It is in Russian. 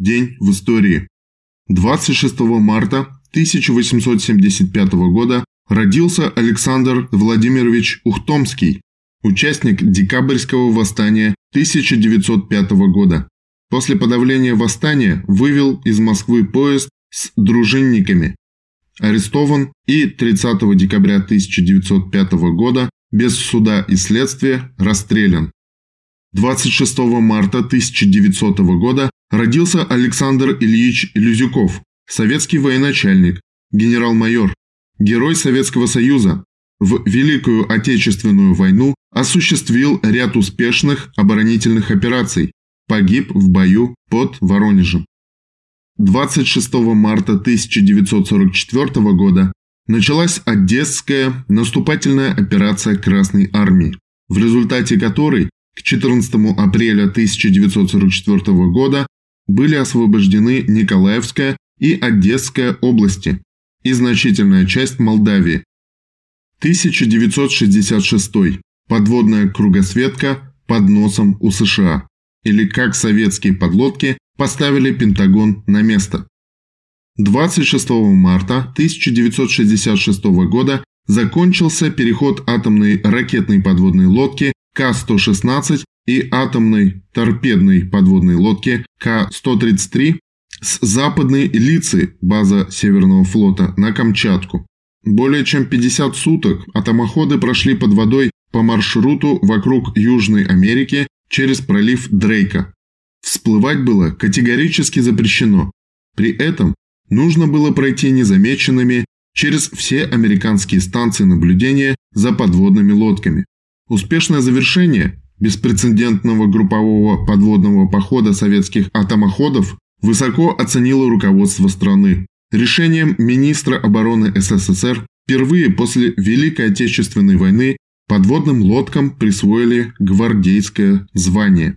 День в истории. 26 марта 1875 года родился Александр Владимирович Ухтомский, участник декабрьского восстания 1905 года. После подавления восстания вывел из Москвы поезд с дружинниками. Арестован и 30 декабря 1905 года без суда и следствия расстрелян. 26 марта 1900 года родился Александр Ильич Люзюков, советский военачальник, генерал-майор, герой Советского Союза. В Великую Отечественную войну осуществил ряд успешных оборонительных операций, погиб в бою под Воронежем. 26 марта 1944 года началась Одесская наступательная операция Красной Армии, в результате которой к 14 апреля 1944 года были освобождены Николаевская и Одесская области и значительная часть Молдавии. 1966. Подводная кругосветка под носом у США. Или как советские подлодки поставили Пентагон на место. 26 марта 1966 года закончился переход атомной ракетной подводной лодки К-116 и атомной торпедной подводной лодки К-133 с западной Лицы, база Северного флота, на Камчатку. Более чем 50 суток атомоходы прошли под водой по маршруту вокруг Южной Америки через пролив Дрейка. Всплывать было категорически запрещено. При этом нужно было пройти незамеченными через все американские станции наблюдения за подводными лодками. Успешное завершение беспрецедентного группового подводного похода советских атомоходов высоко оценило руководство страны. Решением министра обороны СССР впервые после Великой Отечественной войны подводным лодкам присвоили гвардейское звание.